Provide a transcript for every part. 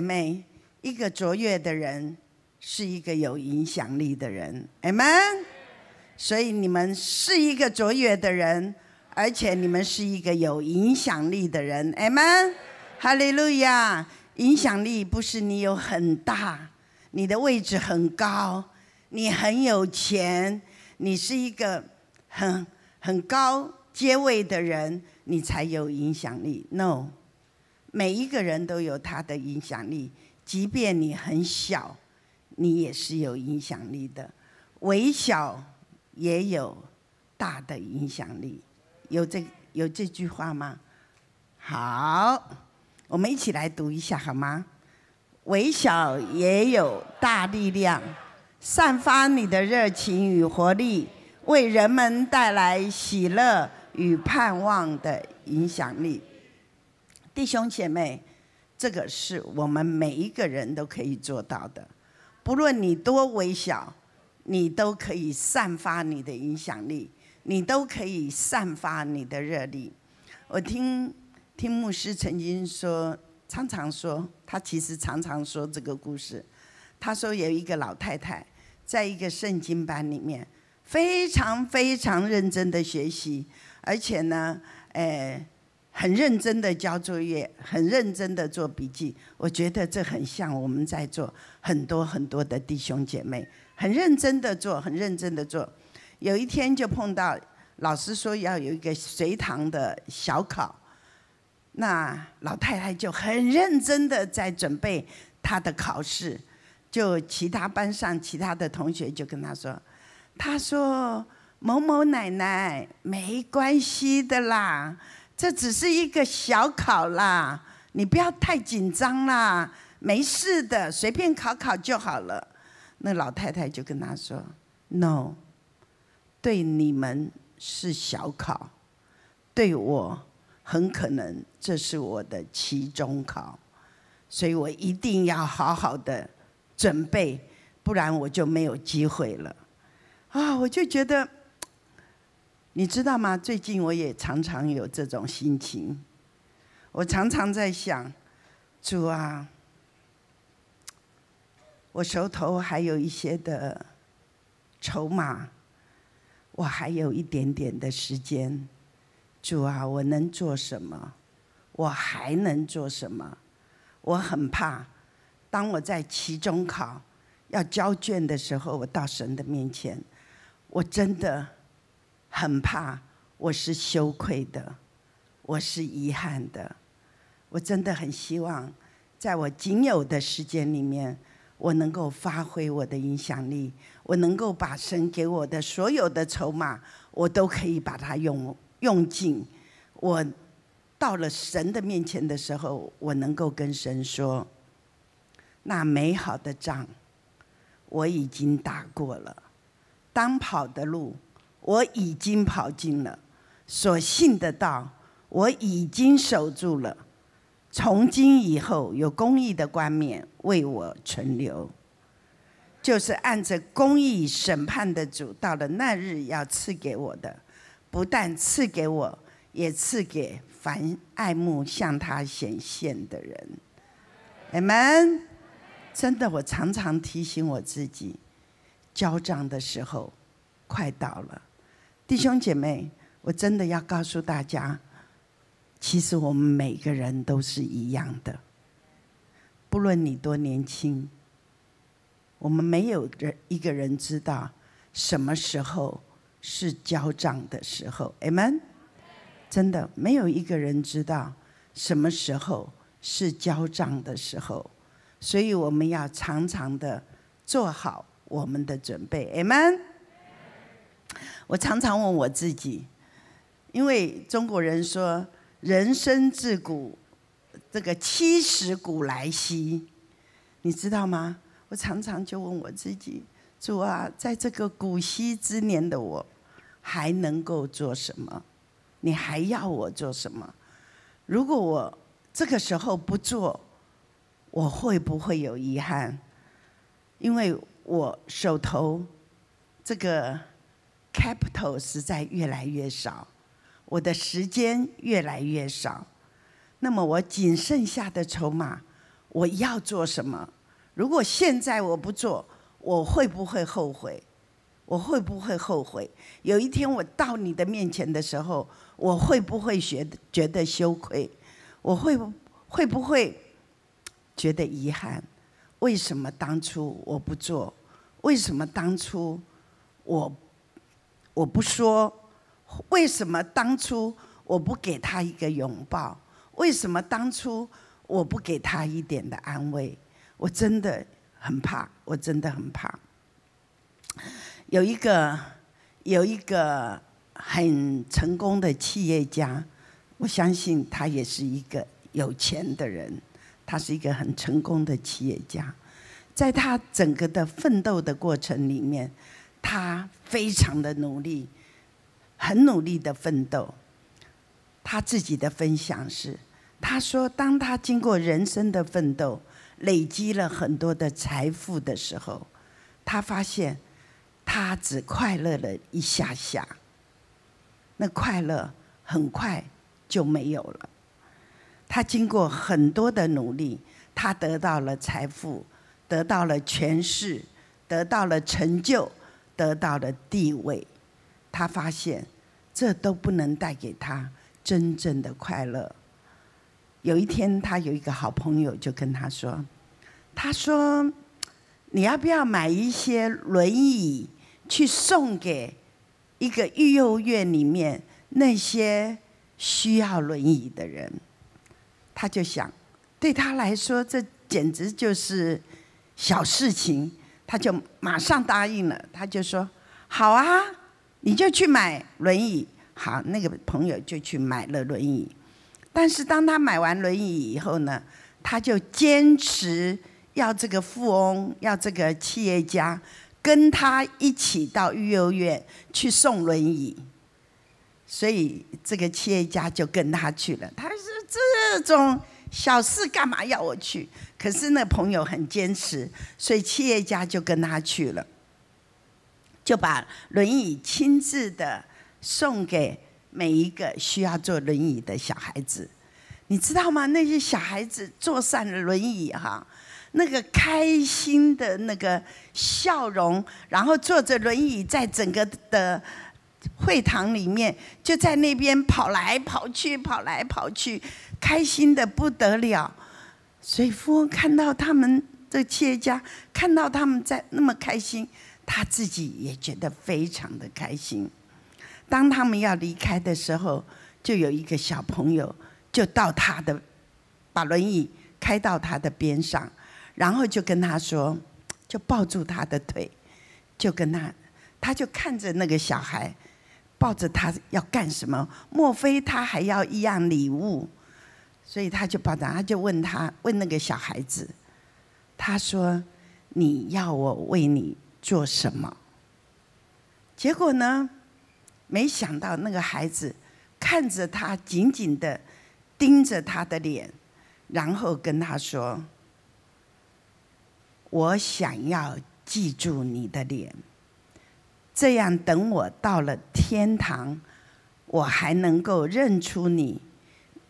妹，一个卓越的人是一个有影响力的人，Amen。所以你们是一个卓越的人，而且你们是一个有影响力的人，Amen。哈利路亚！影响力不是你有很大，你的位置很高，你很有钱，你是一个很很高阶位的人，你才有影响力。No，每一个人都有他的影响力，即便你很小，你也是有影响力的。微小也有大的影响力，有这有这句话吗？好。我们一起来读一下好吗？微小也有大力量，散发你的热情与活力，为人们带来喜乐与盼望的影响力。弟兄姐妹，这个是我们每一个人都可以做到的。不论你多微小，你都可以散发你的影响力，你都可以散发你的热力。我听。听牧师曾经说，常常说，他其实常常说这个故事。他说有一个老太太，在一个圣经班里面，非常非常认真的学习，而且呢，诶，很认真的交作业，很认真的做笔记。我觉得这很像我们在做很多很多的弟兄姐妹，很认真的做，很认真的做。有一天就碰到老师说要有一个随堂的小考。那老太太就很认真的在准备她的考试，就其他班上其他的同学就跟她说：“她说某某奶奶没关系的啦，这只是一个小考啦，你不要太紧张啦，没事的，随便考考就好了。”那老太太就跟她说：“No，对你们是小考，对我。”很可能这是我的期中考，所以我一定要好好的准备，不然我就没有机会了。啊，我就觉得，你知道吗？最近我也常常有这种心情，我常常在想，主啊，我手头还有一些的筹码，我还有一点点的时间。主啊，我能做什么？我还能做什么？我很怕，当我在期中考要交卷的时候，我到神的面前，我真的很怕，我是羞愧的，我是遗憾的。我真的很希望，在我仅有的时间里面，我能够发挥我的影响力，我能够把神给我的所有的筹码，我都可以把它用。用尽，我到了神的面前的时候，我能够跟神说：“那美好的仗我已经打过了，当跑的路我已经跑尽了，所信的道我已经守住了。从今以后，有公义的冠冕为我存留，就是按着公义审判的主，到了那日要赐给我的。”不但赐给我，也赐给凡爱慕向他显现的人。Amen。真的，我常常提醒我自己，交账的时候快到了。弟兄姐妹，我真的要告诉大家，其实我们每个人都是一样的，不论你多年轻，我们没有人一个人知道什么时候。是交账的时候，Amen。真的没有一个人知道什么时候是交账的时候，所以我们要常常的做好我们的准备，Amen。我常常问我自己，因为中国人说“人生自古这个七十古来稀”，你知道吗？我常常就问我自己。主啊，在这个古稀之年的我，还能够做什么？你还要我做什么？如果我这个时候不做，我会不会有遗憾？因为我手头这个 capital 实在越来越少，我的时间越来越少，那么我仅剩下的筹码，我要做什么？如果现在我不做，我会不会后悔？我会不会后悔？有一天我到你的面前的时候，我会不会觉得觉得羞愧？我会不会不会觉得遗憾？为什么当初我不做？为什么当初我我不说？为什么当初我不给他一个拥抱？为什么当初我不给他一点的安慰？我真的很怕，我真的很怕。有一个有一个很成功的企业家，我相信他也是一个有钱的人，他是一个很成功的企业家，在他整个的奋斗的过程里面，他非常的努力，很努力的奋斗。他自己的分享是，他说，当他经过人生的奋斗，累积了很多的财富的时候，他发现。他只快乐了一下下，那快乐很快就没有了。他经过很多的努力，他得到了财富，得到了权势，得到了成就，得到的地位。他发现这都不能带给他真正的快乐。有一天，他有一个好朋友就跟他说：“他说，你要不要买一些轮椅？”去送给一个育幼院里面那些需要轮椅的人，他就想，对他来说这简直就是小事情，他就马上答应了。他就说：“好啊，你就去买轮椅。”好，那个朋友就去买了轮椅。但是当他买完轮椅以后呢，他就坚持要这个富翁，要这个企业家。跟他一起到育幼院去送轮椅，所以这个企业家就跟他去了。他说：“这种小事干嘛要我去？”可是那朋友很坚持，所以企业家就跟他去了，就把轮椅亲自的送给每一个需要坐轮椅的小孩子。你知道吗？那些小孩子坐上了轮椅，哈。那个开心的那个笑容，然后坐着轮椅在整个的会堂里面，就在那边跑来跑去，跑来跑去，开心的不得了。所以富翁看到他们这企业家，看到他们在那么开心，他自己也觉得非常的开心。当他们要离开的时候，就有一个小朋友就到他的，把轮椅开到他的边上。然后就跟他说，就抱住他的腿，就跟他，他就看着那个小孩，抱着他要干什么？莫非他还要一样礼物？所以他就抱着，他就问他，问那个小孩子，他说：“你要我为你做什么？”结果呢，没想到那个孩子看着他，紧紧的盯着他的脸，然后跟他说。我想要记住你的脸，这样等我到了天堂，我还能够认出你，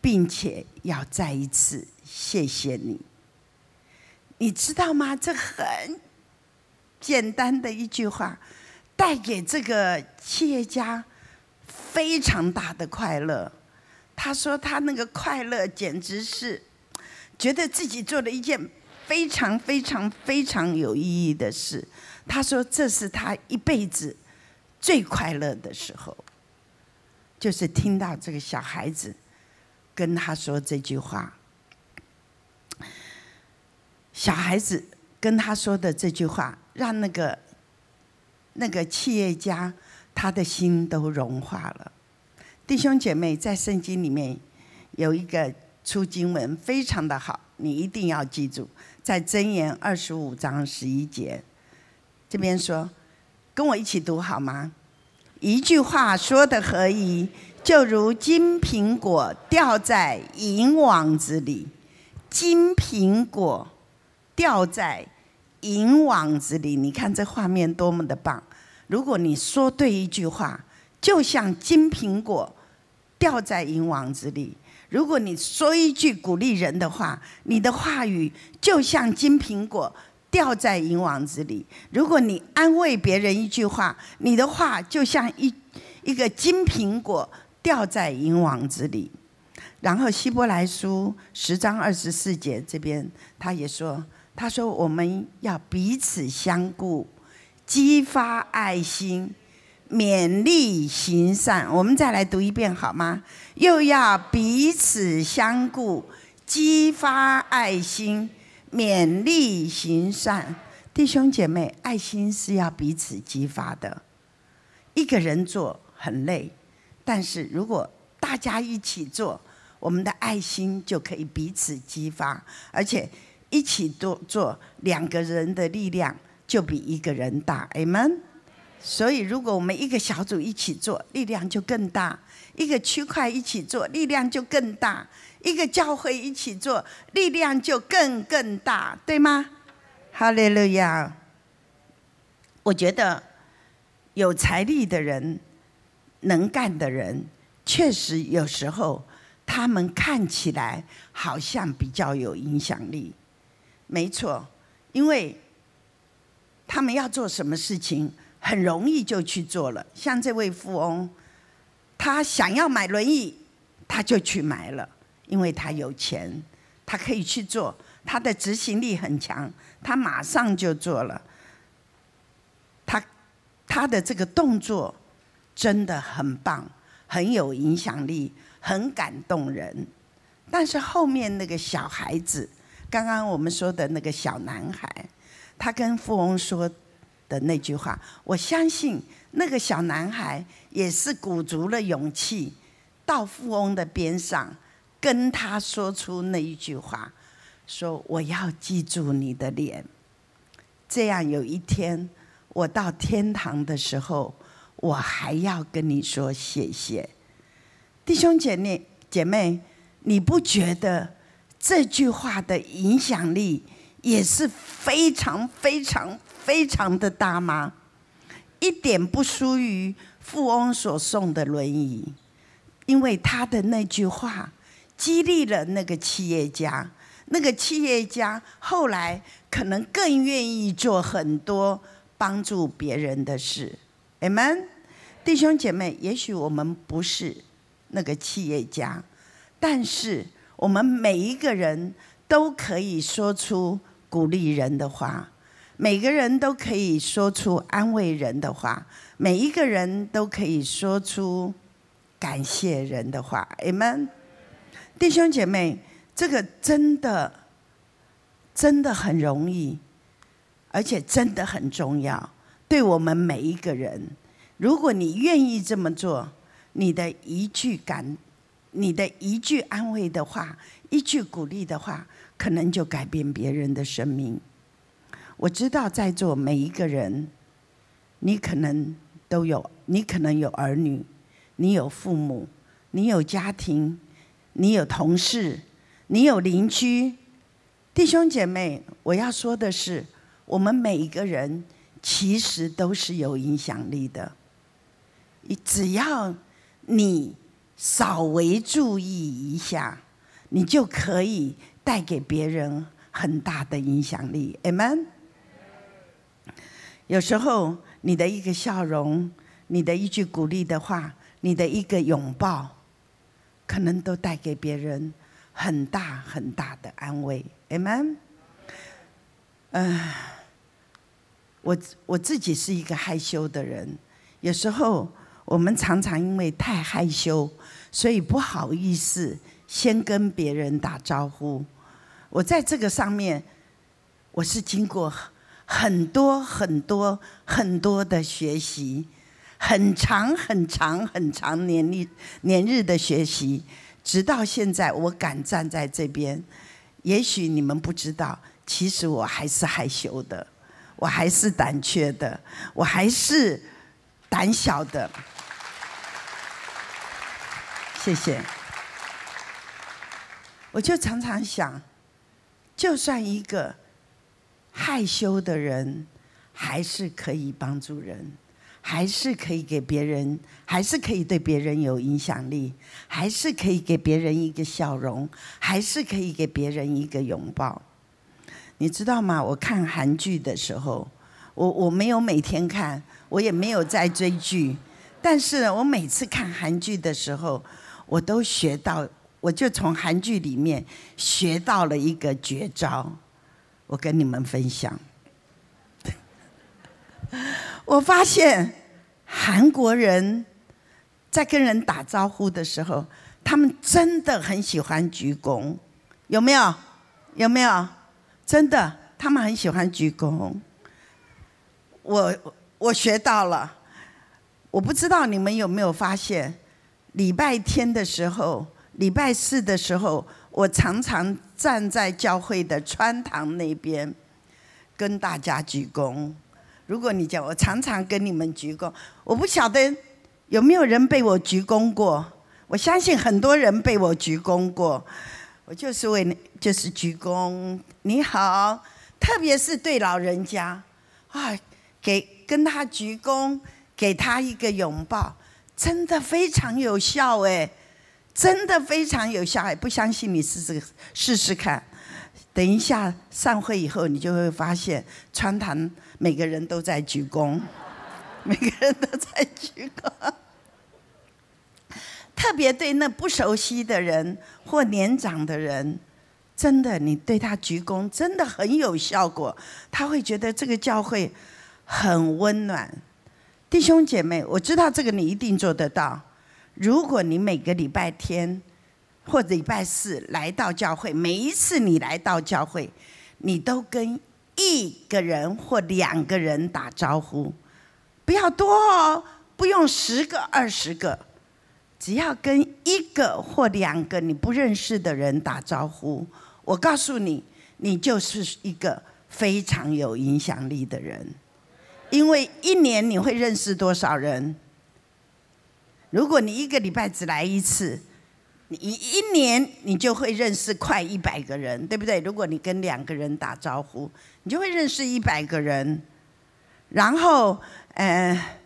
并且要再一次谢谢你。你知道吗？这很简单的一句话，带给这个企业家非常大的快乐。他说他那个快乐简直是觉得自己做了一件。非常非常非常有意义的事，他说这是他一辈子最快乐的时候，就是听到这个小孩子跟他说这句话。小孩子跟他说的这句话，让那个那个企业家他的心都融化了。弟兄姐妹，在圣经里面有一个出经文非常的好，你一定要记住。在箴言二十五章十一节，这边说，跟我一起读好吗？一句话说的何以，就如金苹果掉在银网子里。金苹果掉在银网子里，你看这画面多么的棒！如果你说对一句话，就像金苹果掉在银网子里；如果你说一句鼓励人的话，你的话语就像金苹果掉在银网子里；如果你安慰别人一句话，你的话就像一一个金苹果掉在银网子里。然后希伯来书十章二十四节这边，他也说：“他说我们要彼此相顾，激发爱心。”勉励行善，我们再来读一遍好吗？又要彼此相顾，激发爱心，勉励行善。弟兄姐妹，爱心是要彼此激发的。一个人做很累，但是如果大家一起做，我们的爱心就可以彼此激发，而且一起做做，两个人的力量就比一个人大。a m n。所以，如果我们一个小组一起做，力量就更大；一个区块一起做，力量就更大；一个教会一起做，力量就更更大，对吗？哈利路亚！我觉得有财力的人、能干的人，确实有时候他们看起来好像比较有影响力。没错，因为他们要做什么事情。很容易就去做了，像这位富翁，他想要买轮椅，他就去买了，因为他有钱，他可以去做，他的执行力很强，他马上就做了。他他的这个动作真的很棒，很有影响力，很感动人。但是后面那个小孩子，刚刚我们说的那个小男孩，他跟富翁说。的那句话，我相信那个小男孩也是鼓足了勇气，到富翁的边上，跟他说出那一句话，说我要记住你的脸，这样有一天我到天堂的时候，我还要跟你说谢谢，弟兄姐妹姐妹，你不觉得这句话的影响力也是非常非常？非常的大吗？一点不输于富翁所送的轮椅，因为他的那句话激励了那个企业家，那个企业家后来可能更愿意做很多帮助别人的事。Amen，弟兄姐妹，也许我们不是那个企业家，但是我们每一个人都可以说出鼓励人的话。每个人都可以说出安慰人的话，每一个人都可以说出感谢人的话。Amen，弟兄姐妹，这个真的真的很容易，而且真的很重要，对我们每一个人。如果你愿意这么做，你的一句感，你的一句安慰的话，一句鼓励的话，可能就改变别人的生命。我知道在座每一个人，你可能都有，你可能有儿女，你有父母，你有家庭，你有同事，你有邻居，弟兄姐妹，我要说的是，我们每一个人其实都是有影响力的。你只要你稍微注意一下，你就可以带给别人很大的影响力。Amen。有时候，你的一个笑容，你的一句鼓励的话，你的一个拥抱，可能都带给别人很大很大的安慰。Amen。嗯，我我自己是一个害羞的人，有时候我们常常因为太害羞，所以不好意思先跟别人打招呼。我在这个上面，我是经过。很多很多很多的学习，很长很长很长年历年日的学习，直到现在我敢站在这边。也许你们不知道，其实我还是害羞的，我还是胆怯的，我还是胆小的。谢谢。我就常常想，就算一个。害羞的人还是可以帮助人，还是可以给别人，还是可以对别人有影响力，还是可以给别人一个笑容，还是可以给别人一个拥抱。你知道吗？我看韩剧的时候，我我没有每天看，我也没有在追剧，但是我每次看韩剧的时候，我都学到，我就从韩剧里面学到了一个绝招，我跟你们分享。我发现韩国人在跟人打招呼的时候，他们真的很喜欢鞠躬，有没有？有没有？真的，他们很喜欢鞠躬。我我学到了，我不知道你们有没有发现，礼拜天的时候、礼拜四的时候，我常常站在教会的穿堂那边，跟大家鞠躬。如果你讲，我常常跟你们鞠躬，我不晓得有没有人被我鞠躬过。我相信很多人被我鞠躬过。我就是为，就是鞠躬，你好，特别是对老人家，啊，给跟他鞠躬，给他一个拥抱，真的非常有效哎，真的非常有效哎，不相信你试试试试看。等一下散会以后，你就会发现川堂每个人都在鞠躬，每个人都在鞠躬。特别对那不熟悉的人或年长的人，真的你对他鞠躬，真的很有效果。他会觉得这个教会很温暖。弟兄姐妹，我知道这个你一定做得到。如果你每个礼拜天。或者礼拜四来到教会，每一次你来到教会，你都跟一个人或两个人打招呼，不要多哦，不用十个二十个，只要跟一个或两个你不认识的人打招呼，我告诉你，你就是一个非常有影响力的人，因为一年你会认识多少人？如果你一个礼拜只来一次。你一年你就会认识快一百个人，对不对？如果你跟两个人打招呼，你就会认识一百个人。然后，呃，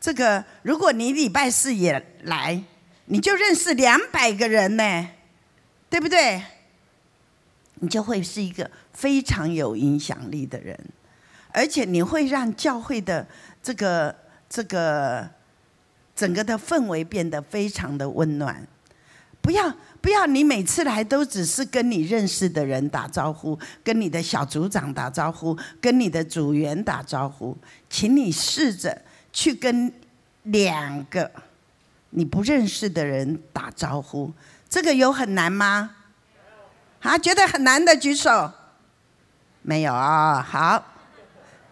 这个如果你礼拜四也来，你就认识两百个人呢，对不对？你就会是一个非常有影响力的人，而且你会让教会的这个这个整个的氛围变得非常的温暖。不要不要！你每次来都只是跟你认识的人打招呼，跟你的小组长打招呼，跟你的组员打招呼。请你试着去跟两个你不认识的人打招呼。这个有很难吗？啊，觉得很难的举手。没有啊，好。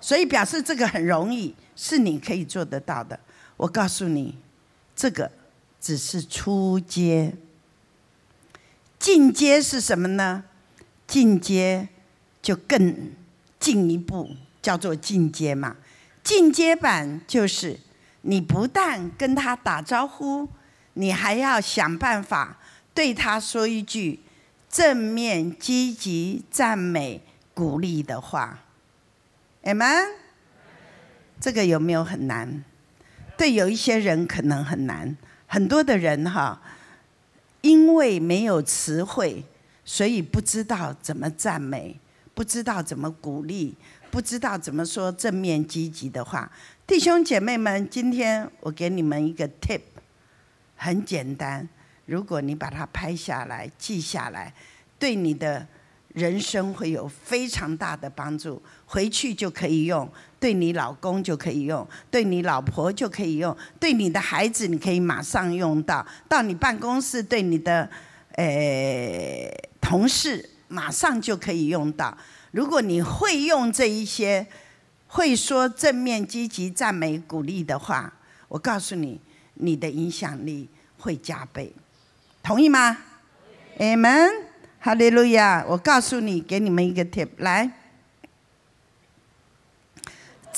所以表示这个很容易，是你可以做得到的。我告诉你，这个只是初阶。进阶是什么呢？进阶就更进一步，叫做进阶嘛。进阶版就是你不但跟他打招呼，你还要想办法对他说一句正面、积极、赞美、鼓励的话。Amen。这个有没有很难？对，有一些人可能很难。很多的人哈。因为没有词汇，所以不知道怎么赞美，不知道怎么鼓励，不知道怎么说正面积极的话。弟兄姐妹们，今天我给你们一个 tip，很简单，如果你把它拍下来、记下来，对你的。人生会有非常大的帮助，回去就可以用，对你老公就可以用，对你老婆就可以用，对你的孩子你可以马上用到，到你办公室对你的呃同事马上就可以用到。如果你会用这一些，会说正面、积极、赞美、鼓励的话，我告诉你，你的影响力会加倍，同意吗？Amen。哈利路亚！我告诉你，给你们一个 tip，来，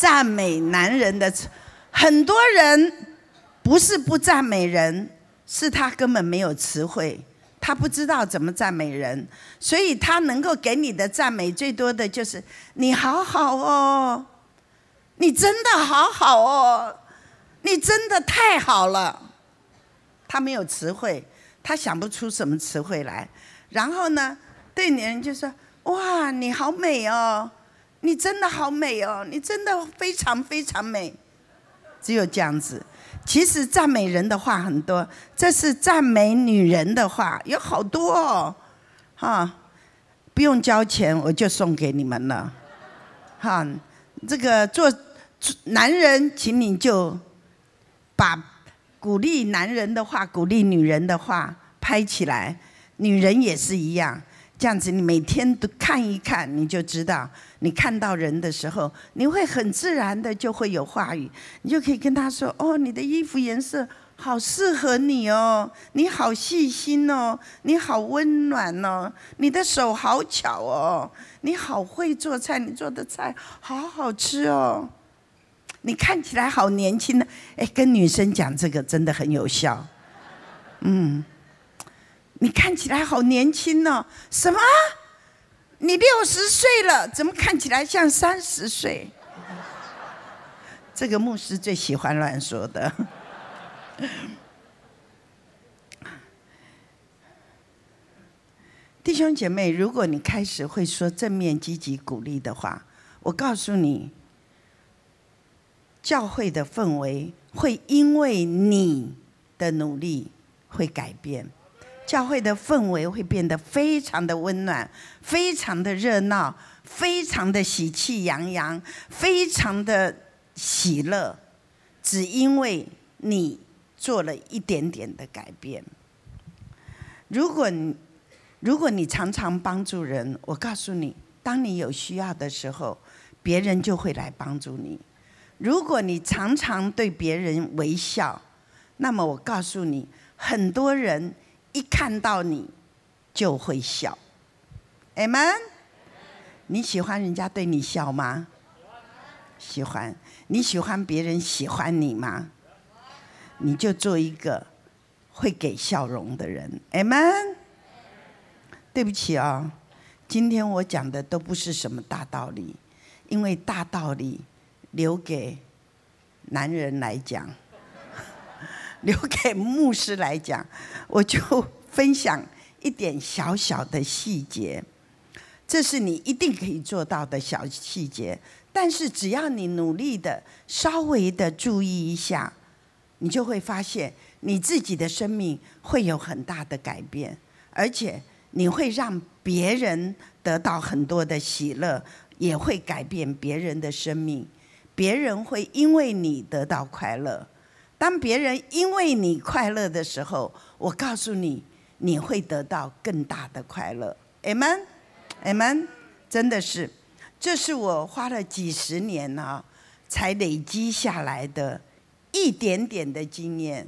赞美男人的，很多人不是不赞美人，是他根本没有词汇，他不知道怎么赞美人，所以他能够给你的赞美最多的就是你好好哦，你真的好好哦，你真的太好了。他没有词汇，他想不出什么词汇来。然后呢，对女人就说：“哇，你好美哦，你真的好美哦，你真的非常非常美。”只有这样子。其实赞美人的话很多，这是赞美女人的话，有好多哦，哈，不用交钱我就送给你们了，哈，这个做男人，请你就把鼓励男人的话、鼓励女人的话拍起来，女人也是一样。这样子，你每天都看一看，你就知道。你看到人的时候，你会很自然的就会有话语，你就可以跟他说：“哦，你的衣服颜色好适合你哦，你好细心哦，你好温暖哦，你的手好巧哦，你好会做菜，你做的菜好好吃哦，你看起来好年轻呢。”哎，跟女生讲这个真的很有效，嗯。你看起来好年轻哦！什么？你六十岁了，怎么看起来像三十岁？这个牧师最喜欢乱说的。弟兄姐妹，如果你开始会说正面、积极、鼓励的话，我告诉你，教会的氛围会因为你的努力会改变。教会的氛围会变得非常的温暖，非常的热闹，非常的喜气洋洋，非常的喜乐，只因为你做了一点点的改变。如果你如果你常常帮助人，我告诉你，当你有需要的时候，别人就会来帮助你。如果你常常对别人微笑，那么我告诉你，很多人。一看到你就会笑，Amen。你喜欢人家对你笑吗？喜欢。你喜欢别人喜欢你吗？你就做一个会给笑容的人，Amen。对不起啊，今天我讲的都不是什么大道理，因为大道理留给男人来讲。留给牧师来讲，我就分享一点小小的细节，这是你一定可以做到的小细节。但是只要你努力的稍微的注意一下，你就会发现你自己的生命会有很大的改变，而且你会让别人得到很多的喜乐，也会改变别人的生命，别人会因为你得到快乐。当别人因为你快乐的时候，我告诉你，你会得到更大的快乐。Amen，Amen，真的是，这是我花了几十年呢，才累积下来的一点点的经验。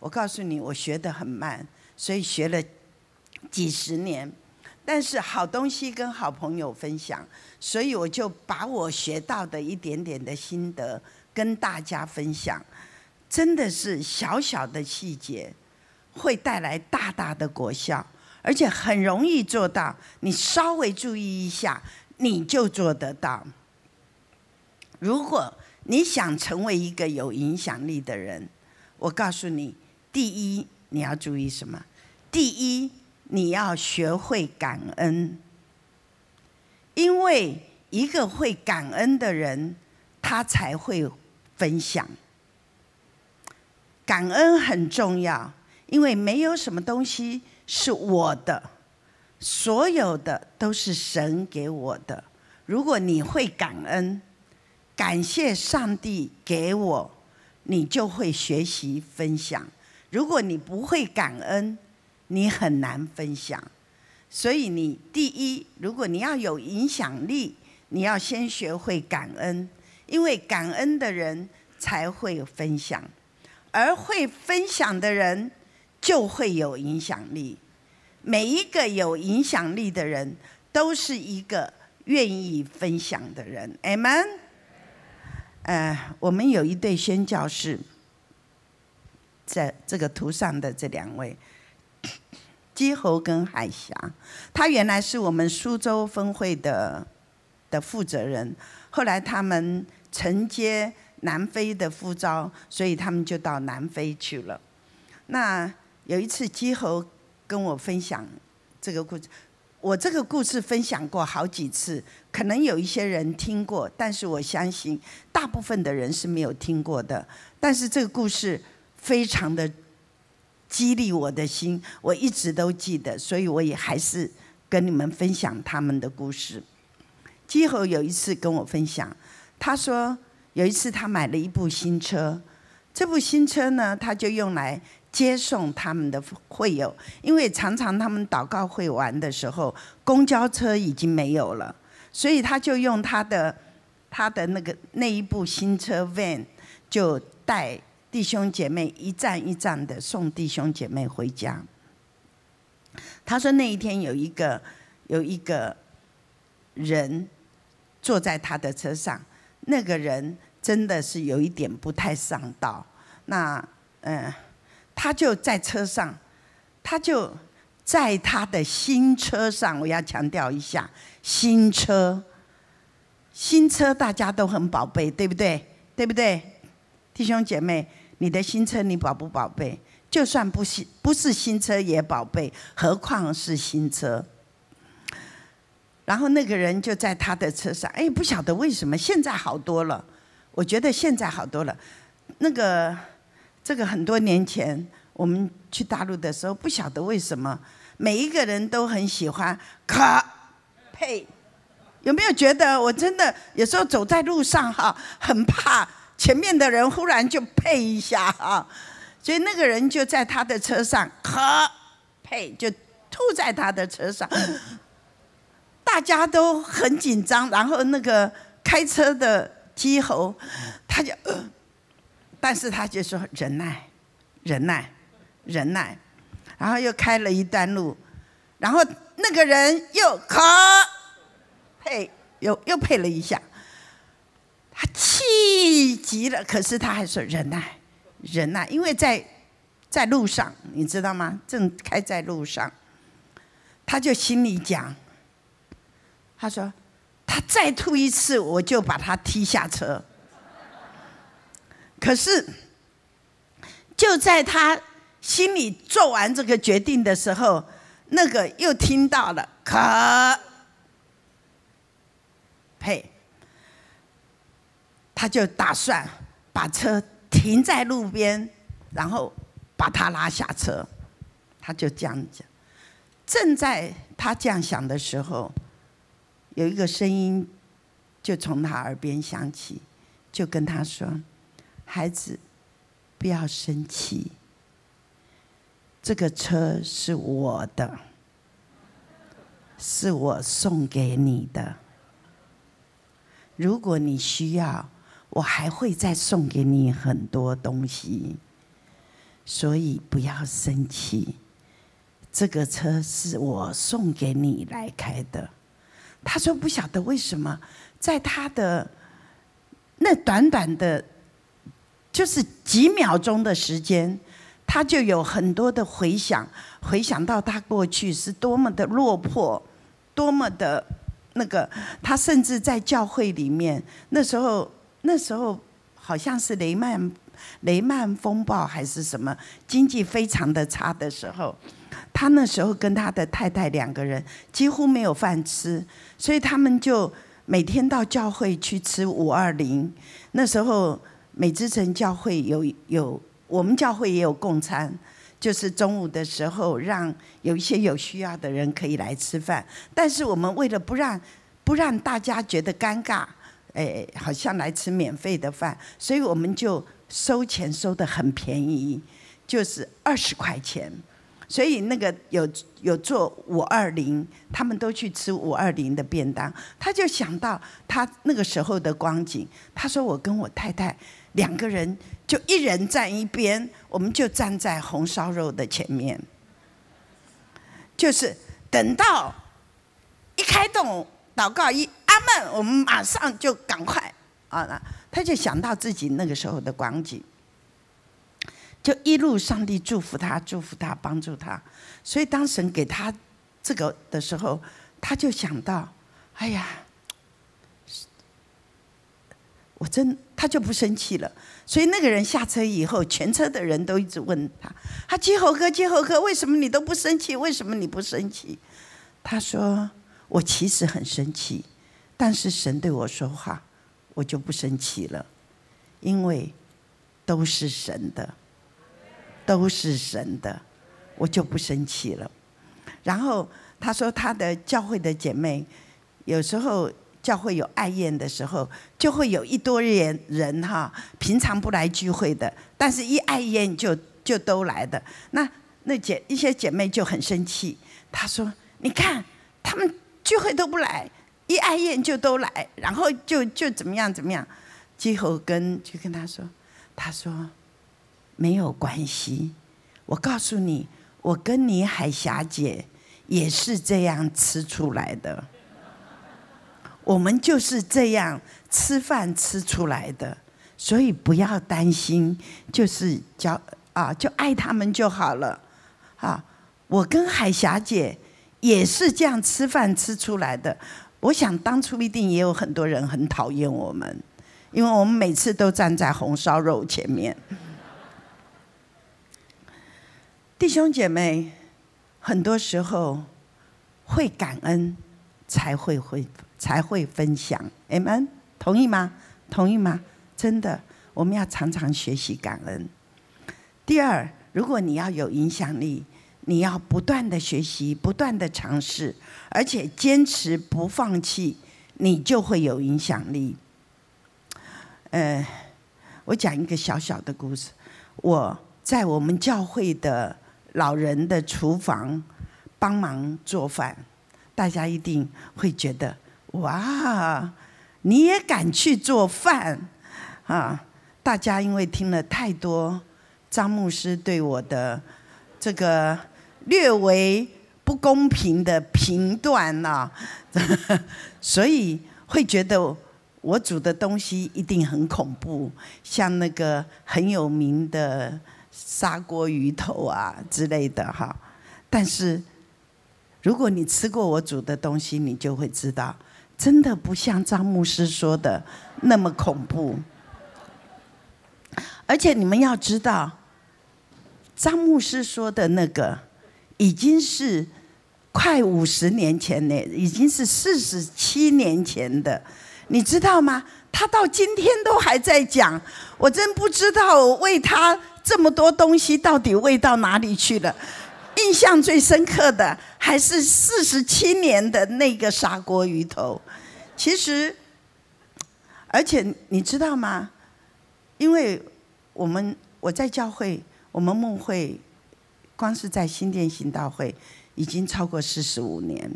我告诉你，我学得很慢，所以学了几十年。但是好东西跟好朋友分享，所以我就把我学到的一点点的心得跟大家分享。真的是小小的细节，会带来大大的果效，而且很容易做到。你稍微注意一下，你就做得到。如果你想成为一个有影响力的人，我告诉你，第一你要注意什么？第一你要学会感恩，因为一个会感恩的人，他才会分享。感恩很重要，因为没有什么东西是我的，所有的都是神给我的。如果你会感恩，感谢上帝给我，你就会学习分享。如果你不会感恩，你很难分享。所以你第一，如果你要有影响力，你要先学会感恩，因为感恩的人才会分享。而会分享的人就会有影响力。每一个有影响力的人都是一个愿意分享的人。Amen。呃，我们有一对宣教士，在这个图上的这两位，基侯跟海霞，他原来是我们苏州分会的的负责人，后来他们承接南非的呼召，所以他们就到南非去了。那有一次基猴跟我分享这个故事，我这个故事分享过好几次，可能有一些人听过，但是我相信大部分的人是没有听过的。但是这个故事非常的激励我的心，我一直都记得，所以我也还是跟你们分享他们的故事。基猴有一次跟我分享，他说有一次他买了一部新车，这部新车呢，他就用来接送他们的会友，因为常常他们祷告会完的时候，公交车已经没有了，所以他就用他的他的那个那一部新车 van，就带弟兄姐妹一站一站的送弟兄姐妹回家。他说那一天有一个有一个人。坐在他的车上，那个人真的是有一点不太上道。那嗯，他就在车上，他就在他的新车上。我要强调一下，新车，新车大家都很宝贝，对不对？对不对？弟兄姐妹，你的新车你宝不宝贝？就算不新不是新车也宝贝，何况是新车？然后那个人就在他的车上，哎，不晓得为什么现在好多了。我觉得现在好多了。那个这个很多年前我们去大陆的时候，不晓得为什么每一个人都很喜欢可配。有没有觉得我真的有时候走在路上哈，很怕前面的人忽然就配一下哈。所以那个人就在他的车上可配，就吐在他的车上。大家都很紧张，然后那个开车的鸡猴，他就，呃但是他就说忍耐，忍耐，忍耐，然后又开了一段路，然后那个人又卡配，又又配了一下，他气急了，可是他还说忍耐，忍耐，因为在在路上，你知道吗？正开在路上，他就心里讲。他说：“他再吐一次，我就把他踢下车。”可是，就在他心里做完这个决定的时候，那个又听到了“可呸”，他就打算把车停在路边，然后把他拉下车。他就这样讲。正在他这样想的时候。有一个声音就从他耳边响起，就跟他说：“孩子，不要生气。这个车是我的，是我送给你的。如果你需要，我还会再送给你很多东西。所以不要生气。这个车是我送给你来开的。”他说：“不晓得为什么，在他的那短短的，就是几秒钟的时间，他就有很多的回想，回想到他过去是多么的落魄，多么的那个。他甚至在教会里面，那时候那时候好像是雷曼雷曼风暴还是什么，经济非常的差的时候。”他那时候跟他的太太两个人几乎没有饭吃，所以他们就每天到教会去吃五二零。那时候美之城教会有有，我们教会也有供餐，就是中午的时候让有一些有需要的人可以来吃饭。但是我们为了不让不让大家觉得尴尬，哎，好像来吃免费的饭，所以我们就收钱收的很便宜，就是二十块钱。所以那个有有做五二零，他们都去吃五二零的便当。他就想到他那个时候的光景，他说：“我跟我太太两个人，就一人站一边，我们就站在红烧肉的前面。就是等到一开动祷告一阿门，我们马上就赶快啊！他就想到自己那个时候的光景。”就一路上帝祝福他，祝福他，帮助他。所以当神给他这个的时候，他就想到：哎呀，我真他就不生气了。所以那个人下车以后，全车的人都一直问他：“他基侯哥，基侯哥，为什么你都不生气？为什么你不生气？”他说：“我其实很生气，但是神对我说话，我就不生气了，因为都是神的，都是神的，我就不生气了。”然后他说：“他的教会的姐妹，有时候。”教会有爱宴的时候，就会有一多人人哈，平常不来聚会的，但是一爱宴就就都来的。那那姐一些姐妹就很生气，她说：“你看他们聚会都不来，一爱宴就都来，然后就就怎么样怎么样。”最后跟就跟他说：“他说没有关系，我告诉你，我跟你海霞姐也是这样吃出来的。”我们就是这样吃饭吃出来的，所以不要担心，就是叫啊，就爱他们就好了，啊，我跟海霞姐也是这样吃饭吃出来的。我想当初一定也有很多人很讨厌我们，因为我们每次都站在红烧肉前面。弟兄姐妹，很多时候会感恩才会会。才会分享，Amen，同意吗？同意吗？真的，我们要常常学习感恩。第二，如果你要有影响力，你要不断的学习，不断的尝试，而且坚持不放弃，你就会有影响力。呃，我讲一个小小的故事。我在我们教会的老人的厨房帮忙做饭，大家一定会觉得。哇，你也敢去做饭啊？大家因为听了太多张牧师对我的这个略为不公平的评断呐，所以会觉得我煮的东西一定很恐怖，像那个很有名的砂锅鱼头啊之类的哈。但是如果你吃过我煮的东西，你就会知道。真的不像张牧师说的那么恐怖，而且你们要知道，张牧师说的那个已经是快五十年前呢，已经是四十七年前的，你知道吗？他到今天都还在讲，我真不知道为他这么多东西到底喂到哪里去了。印象最深刻的还是四十七年的那个砂锅鱼头。其实，而且你知道吗？因为我们我在教会，我们梦会，光是在新店行道会已经超过四十五年。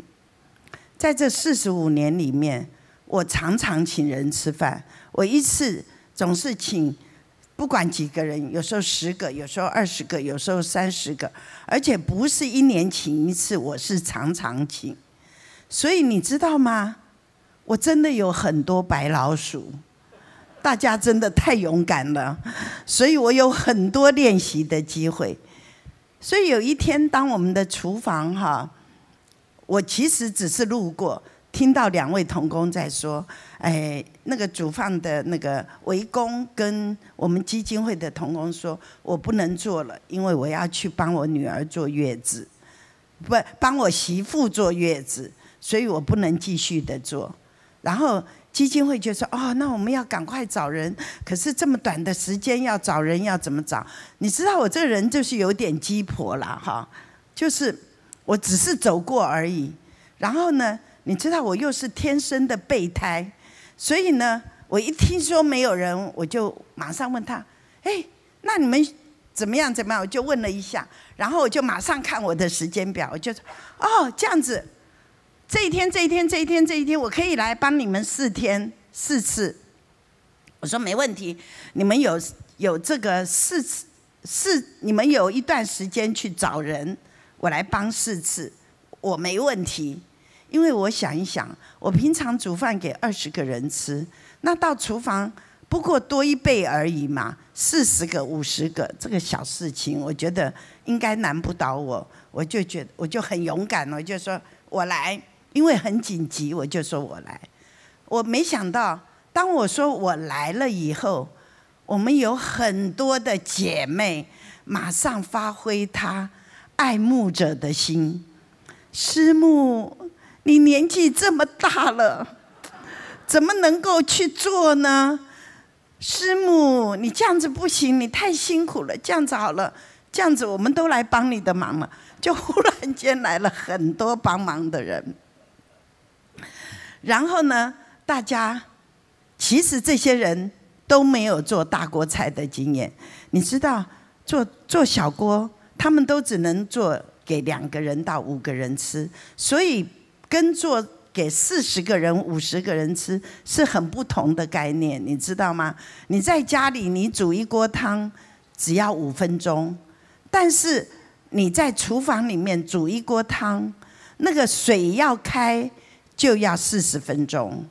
在这四十五年里面，我常常请人吃饭，我一次总是请。不管几个人，有时候十个，有时候二十个，有时候三十个，而且不是一年请一次，我是常常请。所以你知道吗？我真的有很多白老鼠，大家真的太勇敢了，所以我有很多练习的机会。所以有一天，当我们的厨房哈，我其实只是路过。听到两位童工在说：“哎，那个煮饭的那个围工跟我们基金会的童工说，我不能做了，因为我要去帮我女儿坐月子，不帮我媳妇坐月子，所以我不能继续的做。然后基金会就说：哦，那我们要赶快找人，可是这么短的时间要找人要怎么找？你知道我这个人就是有点鸡婆了哈，就是我只是走过而已。然后呢？”你知道我又是天生的备胎，所以呢，我一听说没有人，我就马上问他：“哎，那你们怎么样？怎么样？”我就问了一下，然后我就马上看我的时间表，我就说：“哦，这样子，这一天，这一天，这一天，这一天，我可以来帮你们四天四次。”我说：“没问题，你们有有这个四次四，你们有一段时间去找人，我来帮四次，我没问题。”因为我想一想，我平常煮饭给二十个人吃，那到厨房不过多一倍而已嘛，四十个、五十个，这个小事情，我觉得应该难不倒我，我就觉得我就很勇敢，我就说我来，因为很紧急，我就说我来。我没想到当我说我来了以后，我们有很多的姐妹马上发挥她爱慕者的心。师母，你年纪这么大了，怎么能够去做呢？师母，你这样子不行，你太辛苦了。这样子好了，这样子我们都来帮你的忙了。就忽然间来了很多帮忙的人，然后呢，大家其实这些人都没有做大锅菜的经验。你知道，做做小锅，他们都只能做给两个人到五个人吃，所以跟做给四十个人、五十个人吃是很不同的概念，你知道吗？你在家里你煮一锅汤只要五分钟，但是。你在厨房里面煮一锅汤，那个水要开就要四十分钟，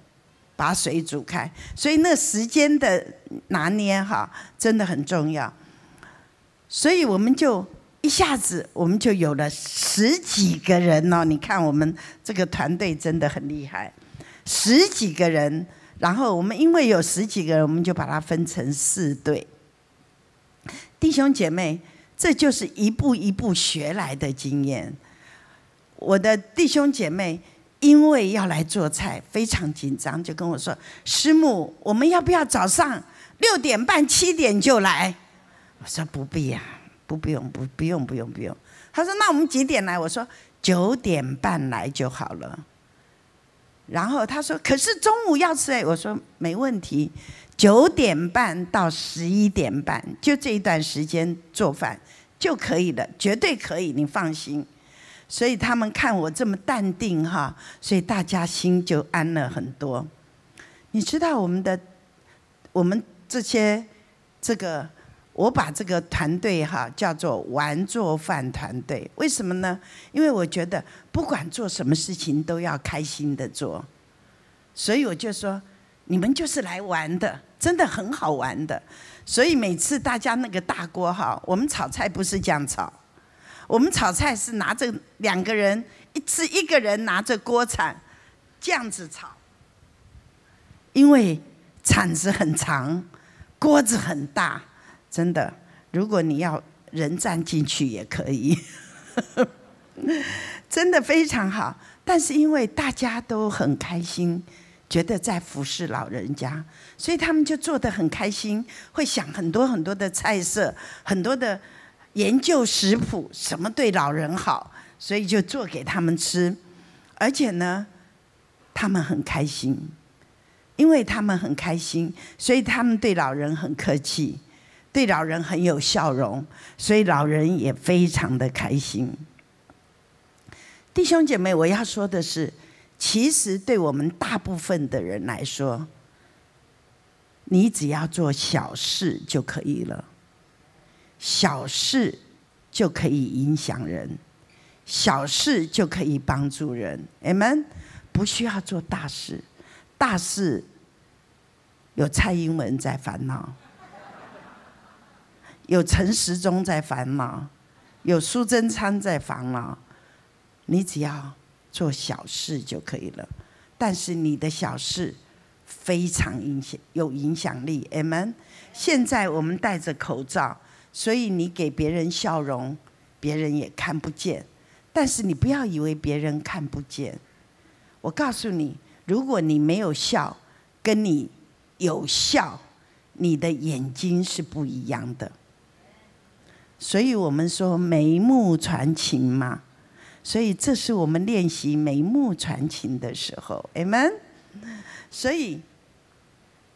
把水煮开，所以那时间的拿捏哈真的很重要。所以我们就一下子我们就有了十几个人哦，你看我们这个团队真的很厉害，十几个人，然后我们因为有十几个人，我们就把它分成四队，弟兄姐妹。这就是一步一步学来的经验。我的弟兄姐妹因为要来做菜，非常紧张，就跟我说：“师母，我们要不要早上六点半、七点就来？”我说：“不必呀，不不用，不不用，不用，不用。”他说：“那我们几点来？”我说：“九点半来就好了。”然后他说：“可是中午要吃哎。”我说：“没问题。”九点半到十一点半，就这一段时间做饭就可以了，绝对可以，你放心。所以他们看我这么淡定哈，所以大家心就安了很多。你知道我们的，我们这些这个，我把这个团队哈叫做玩做饭团队，为什么呢？因为我觉得不管做什么事情都要开心的做，所以我就说你们就是来玩的。真的很好玩的，所以每次大家那个大锅哈，我们炒菜不是这样炒，我们炒菜是拿着两个人，一次一个人拿着锅铲这样子炒，因为铲子很长，锅子很大，真的，如果你要人站进去也可以，真的非常好，但是因为大家都很开心。觉得在服侍老人家，所以他们就做得很开心，会想很多很多的菜色，很多的研究食谱，什么对老人好，所以就做给他们吃。而且呢，他们很开心，因为他们很开心，所以他们对老人很客气，对老人很有笑容，所以老人也非常的开心。弟兄姐妹，我要说的是。其实，对我们大部分的人来说，你只要做小事就可以了。小事就可以影响人，小事就可以帮助人。你们不需要做大事，大事有蔡英文在烦恼，有陈时中在烦恼，有苏贞昌在烦恼。你只要。做小事就可以了，但是你的小事非常影响有影响力。Amen。现在我们戴着口罩，所以你给别人笑容，别人也看不见。但是你不要以为别人看不见。我告诉你，如果你没有笑，跟你有笑，你的眼睛是不一样的。所以我们说眉目传情嘛。所以，这是我们练习眉目传情的时候，Amen。所以，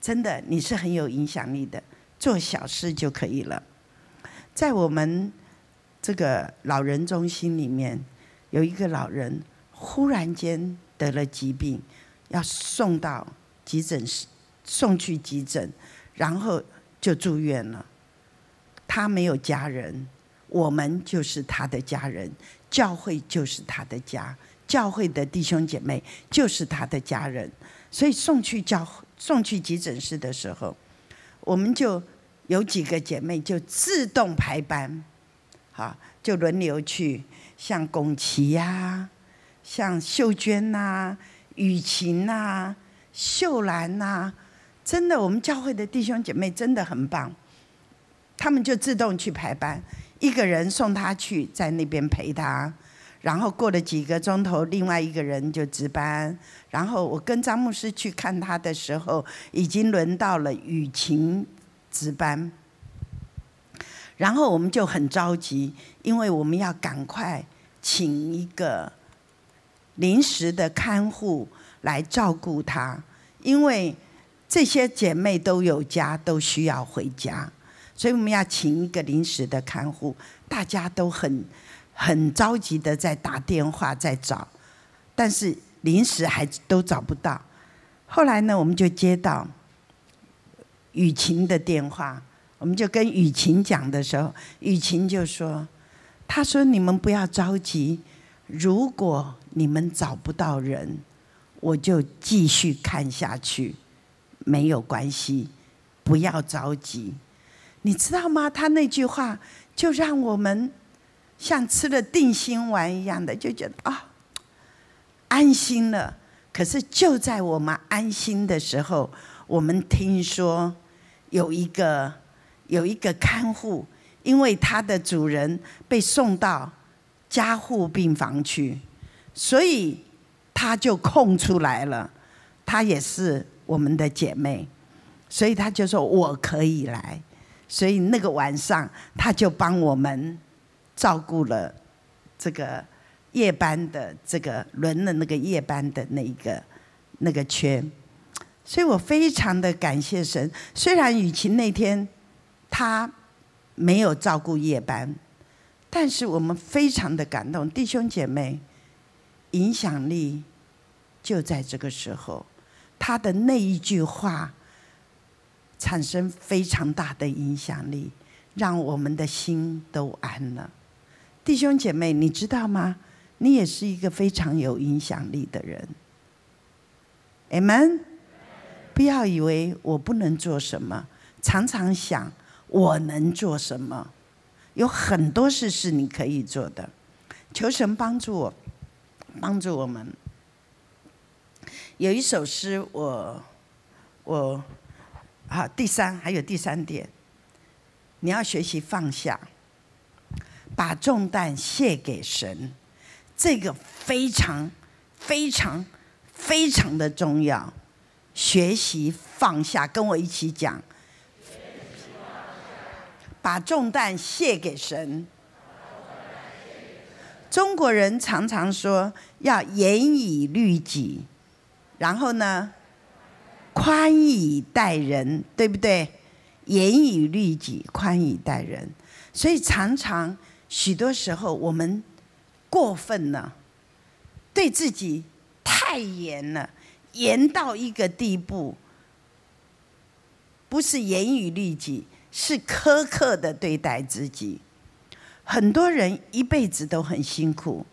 真的你是很有影响力的，做小事就可以了。在我们这个老人中心里面，有一个老人忽然间得了疾病，要送到急诊室，送去急诊，然后就住院了。他没有家人，我们就是他的家人。教会就是他的家，教会的弟兄姐妹就是他的家人，所以送去教送去急诊室的时候，我们就有几个姐妹就自动排班，好，就轮流去，像龚琪呀，像秀娟呐、雨晴呐、秀兰呐，真的，我们教会的弟兄姐妹真的很棒，他们就自动去排班，一个人送他去，在那边陪他，然后过了几个钟头，另外一个人就值班。然后我跟张牧师去看他的时候，已经轮到了雨晴值班。然后我们就很着急，因为我们要赶快请一个临时的看护来照顾他，因为。这些姐妹都有家，都需要回家，所以我们要请一个临时的看护。大家都很很着急的在打电话在找，但是临时还都找不到。后来呢，我们就接到雨晴的电话，我们就跟雨晴讲的时候，雨晴就说：“他说你们不要着急，如果你们找不到人，我就继续看下去。”没有关系，不要着急，你知道吗？他那句话就让我们像吃了定心丸一样的，就觉得啊，安心了。可是就在我们安心的时候，我们听说有一个有一个看护，因为他的主人被送到加护病房去，所以他就空出来了。他也是。我们的姐妹，所以他就说我可以来，所以那个晚上他就帮我们照顾了这个夜班的这个轮了那个夜班的那一个那个圈，所以我非常的感谢神。虽然雨晴那天他没有照顾夜班，但是我们非常的感动，弟兄姐妹，影响力就在这个时候。他的那一句话产生非常大的影响力，让我们的心都安了。弟兄姐妹，你知道吗？你也是一个非常有影响力的人。Amen。不要以为我不能做什么，常常想我能做什么。有很多事是你可以做的。求神帮助我，帮助我们。有一首诗，我我好第三还有第三点，你要学习放下，把重担卸给神，这个非常非常非常的重要。学习放下，跟我一起讲，把重担卸给神。中国人常常说要严以律己。然后呢，宽以待人，对不对？严以律己，宽以待人。所以常常许多时候我们过分了，对自己太严了，严到一个地步，不是严以律己，是苛刻的对待自己。很多人一辈子都很辛苦，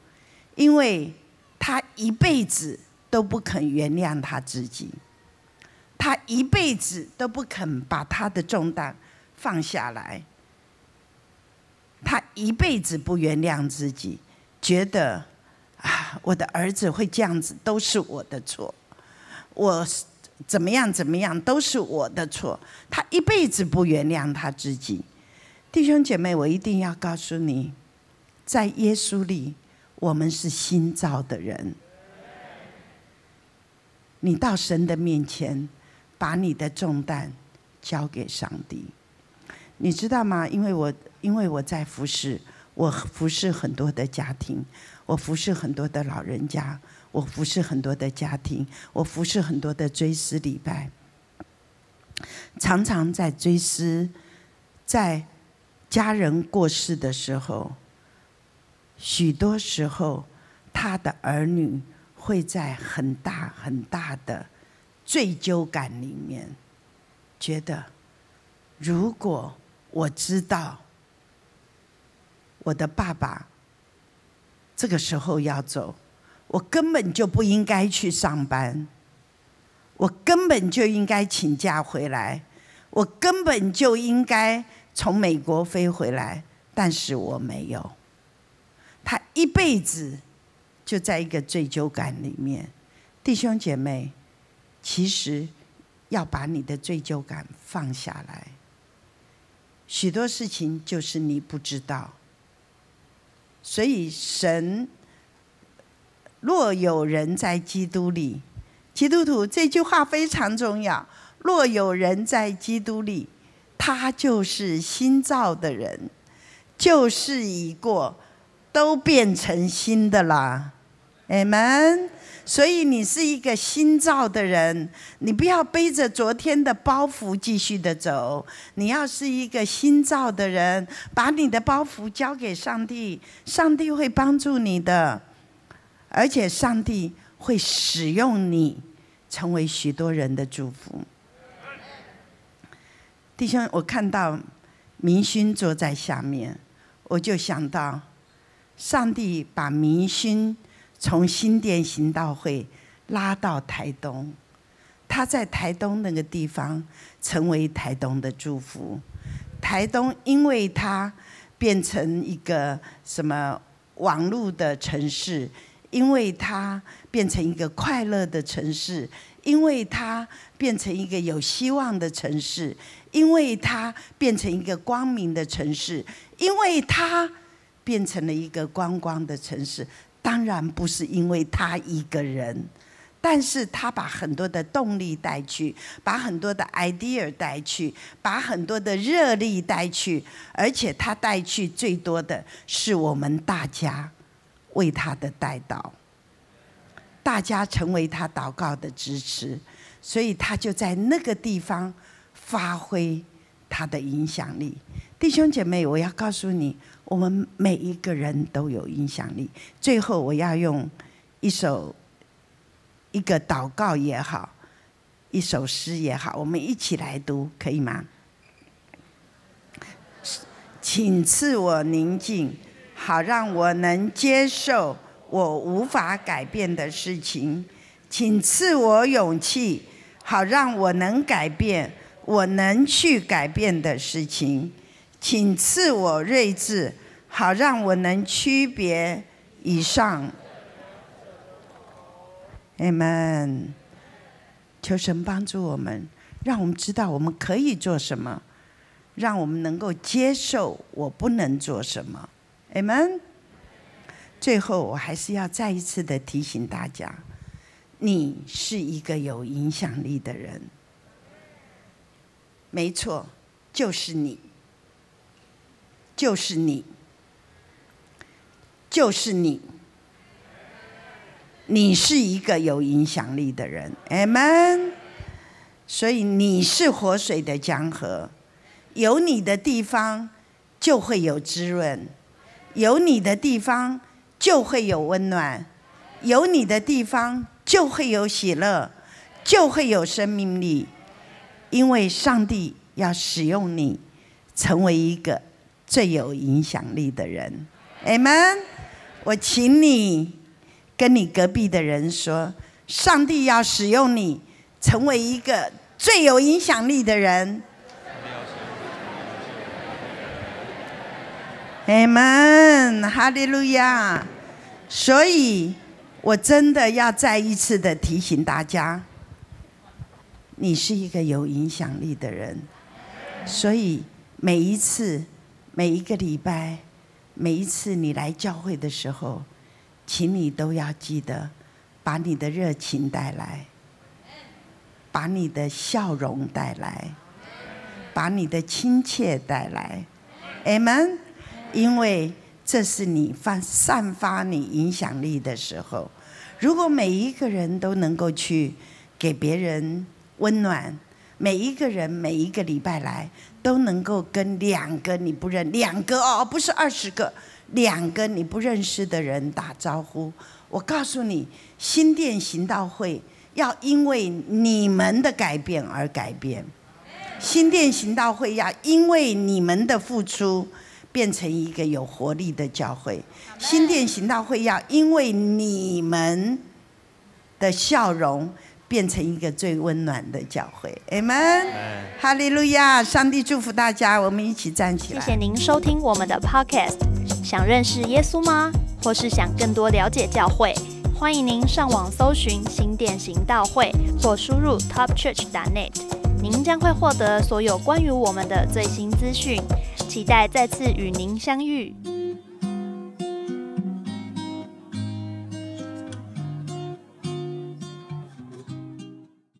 因为他一辈子。都不肯原谅他自己，他一辈子都不肯把他的重担放下来，他一辈子不原谅自己，觉得啊，我的儿子会这样子都是我的错，我怎么样怎么样都是我的错，他一辈子不原谅他自己。弟兄姐妹，我一定要告诉你，在耶稣里，我们是新造的人。你到神的面前，把你的重担交给上帝，你知道吗？因为我因为我在服侍，我服侍很多的家庭，我服侍很多的老人家，我服侍很多的家庭，我服侍很多的追思礼拜，常常在追思，在家人过世的时候，许多时候他的儿女。会在很大很大的罪疚感里面，觉得如果我知道我的爸爸这个时候要走，我根本就不应该去上班，我根本就应该请假回来，我根本就应该从美国飞回来，但是我没有，他一辈子。就在一个追究感里面，弟兄姐妹，其实要把你的追究感放下来。许多事情就是你不知道，所以神若有人在基督里，基督徒这句话非常重要。若有人在基督里，他就是新造的人，旧事已过，都变成新的啦。Amen。所以你是一个新造的人，你不要背着昨天的包袱继续的走。你要是一个新造的人，把你的包袱交给上帝，上帝会帮助你的，而且上帝会使用你，成为许多人的祝福。弟兄，我看到明勋坐在下面，我就想到，上帝把明勋。从新店行道会拉到台东，他在台东那个地方成为台东的祝福。台东因为他变成一个什么网络的城市，因为他变成一个快乐的城市，因为他变成一个有希望的城市，因为他变成一个光明的城市，因为他变成了一个观光的城市。当然不是因为他一个人，但是他把很多的动力带去，把很多的 idea 带去，把很多的热力带去，而且他带去最多的是我们大家为他的带祷，大家成为他祷告的支持，所以他就在那个地方发挥他的影响力。弟兄姐妹，我要告诉你。我们每一个人都有影响力。最后，我要用一首一个祷告也好，一首诗也好，我们一起来读，可以吗？请赐我宁静，好让我能接受我无法改变的事情；请赐我勇气，好让我能改变我能去改变的事情；请赐我睿智。好，让我能区别以上。Amen。求神帮助我们，让我们知道我们可以做什么，让我们能够接受我不能做什么。Amen。最后，我还是要再一次的提醒大家，你是一个有影响力的人。没错，就是你，就是你。就是你，你是一个有影响力的人，Amen。所以你是活水的江河，有你的地方就会有滋润，有你的地方就会有温暖，有你的地方就会有喜乐，就会有生命力。因为上帝要使用你，成为一个最有影响力的人，Amen。我请你跟你隔壁的人说：上帝要使用你，成为一个最有影响力的人。你们，哈利路亚。所以，我真的要再一次的提醒大家：你是一个有影响力的人。所以，每一次，每一个礼拜。每一次你来教会的时候，请你都要记得，把你的热情带来，把你的笑容带来，把你的亲切带来，Amen。因为这是你发散发你影响力的时候。如果每一个人都能够去给别人温暖，每一个人每一个礼拜来。都能够跟两个你不认两个哦，不是二十个，两个你不认识的人打招呼。我告诉你，新店行道会要因为你们的改变而改变，新店行道会要因为你们的付出变成一个有活力的教会，新店行道会要因为你们的笑容。变成一个最温暖的教会，Amen，哈利路亚！上帝祝福大家，我们一起站起来。谢谢您收听我们的 Podcast。想认识耶稣吗？或是想更多了解教会？欢迎您上网搜寻新典行道会。或输入 topchurch.net，您将会获得所有关于我们的最新资讯。期待再次与您相遇。